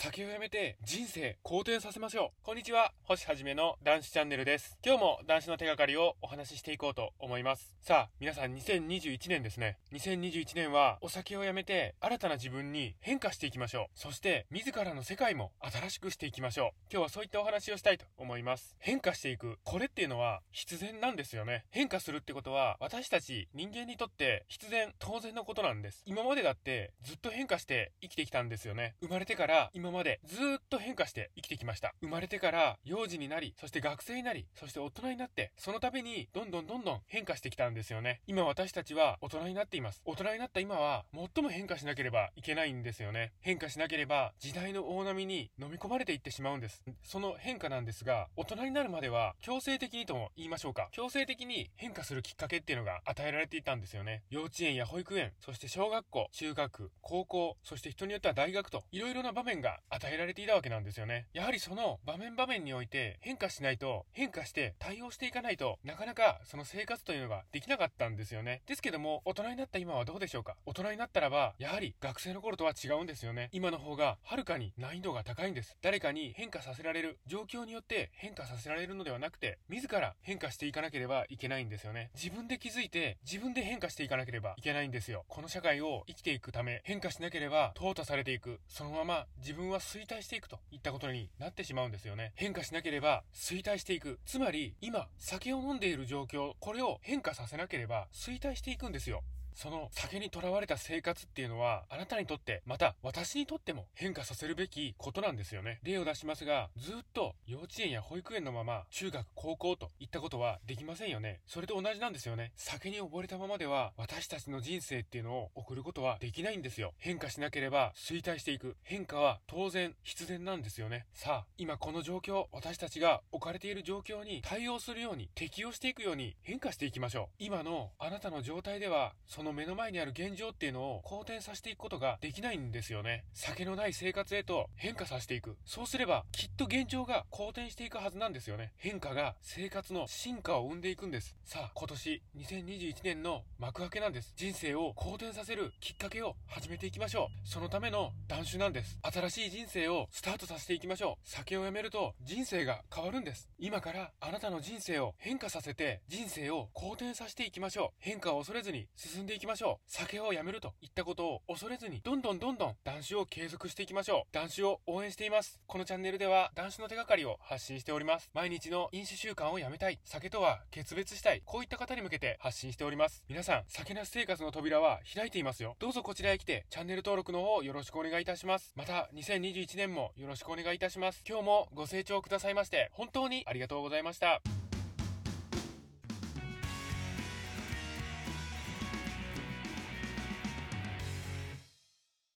酒をやめて人生好転させましょう。こんにちは、星はじめの男子チャンネルです。今日も男子の手がかりをお話ししていこうと思います。さあ、皆さん2021年ですね。2021年はお酒をやめて新たな自分に変化していきましょう。そして自らの世界も新しくしていきましょう。今日はそういったお話をしたいと思います。変化していく。これっていうのは必然なんですよね。変化するってことは私たち人間にとって必然当然のことなんです。今までだってずっと変化して生きてきたんですよね。生まれてから今までずっと変化して生きてきました。生まれてから幼児になり、そして学生になり、そして大人になって、その度にどんどんどんどん変化してきたんですよね。今私たちは大人になっています。大人になった今は最も変化しなければいけないんですよね。変化しなければ時代の大波に飲み込まれていってしまうんです。その変化なんですが、大人になるまでは強制的にとも言いましょうか。強制的に変化するきっかけっていうのが与えられていたんですよね。幼稚園や保育園、そして小学校、中学、高校、そして人によっては大学と、いろいろな場面が与えられていたわけなんですよね。やはりその場面場面において変化しないと、変化して対応していかないとなかなかその生活というのができなかったんですよね。ですけども、大人になった今はどうでしょうか？大人になったらば、やはり学生の頃とは違うんですよね。今の方がはるかに難易度が高いんです。誰かに変化させられる、状況によって変化させられるのではなくて、自ら変化していかなければいけないんですよね。自分で気づいて、自分で変化していかなければいけないんですよ。この社会を生きていくため、変化しなければ淘汰されていく。そのまま自分は衰退していくといったことになってしまうんですよね。変化しなければ衰退していく。つまり、今、酒を飲んでいる状況、これを変化させなければ衰退していくんですよ。その酒にとらわれた生活っていうのは、あなたにとって、また私にとっても変化させるべきことなんですよね。例を出しますが、ずっと幼稚園や保育園のまま、中学、高校といったことはできませんよね。それと同じなんですよね。酒に溺れたままでは、私たちの人生っていうのを送ることはできないんですよ。変化しなければ衰退していく。変化は当然必然なんですよね。さあ、今この状況、私たちが置かれている状況に対応するように、適応していくように変化していきましょう。今のあなたの状態では、その目の前にある現状っていうのを好転させていくことができないんですよね。酒のない生活へと変化させていく。そうすれば、きっと現状が好転していくはずなんですよね。変化が生活の進化を生んでいくんです。さあ、今年2021年の幕開けなんです。人生を好転させるきっかけを始めていきましょう。そのための断酒なんです。新しい人生をスタートさせていきましょう。酒をやめると人生が変わるんです。今からあなたの人生を変化させて人生を好転させていきましょう。変化を恐れずに進んでいきましょう。酒をやめるといったことを恐れずに、どんどんどんどん男子を継続していきましょう。男子を応援しています。このチャンネルでは男子の手がかりを発信しております。毎日の飲酒習慣をやめたい。酒とは決別したい。こういった方に向けて発信しております。皆さん、酒なし生活の扉は開いていますよ。どうぞこちらへ来て、チャンネル登録の方よろしくお願いいたします。また、2021年もよろしくお願いいたします。今日もご清聴くださいまして、本当にありがとうございました。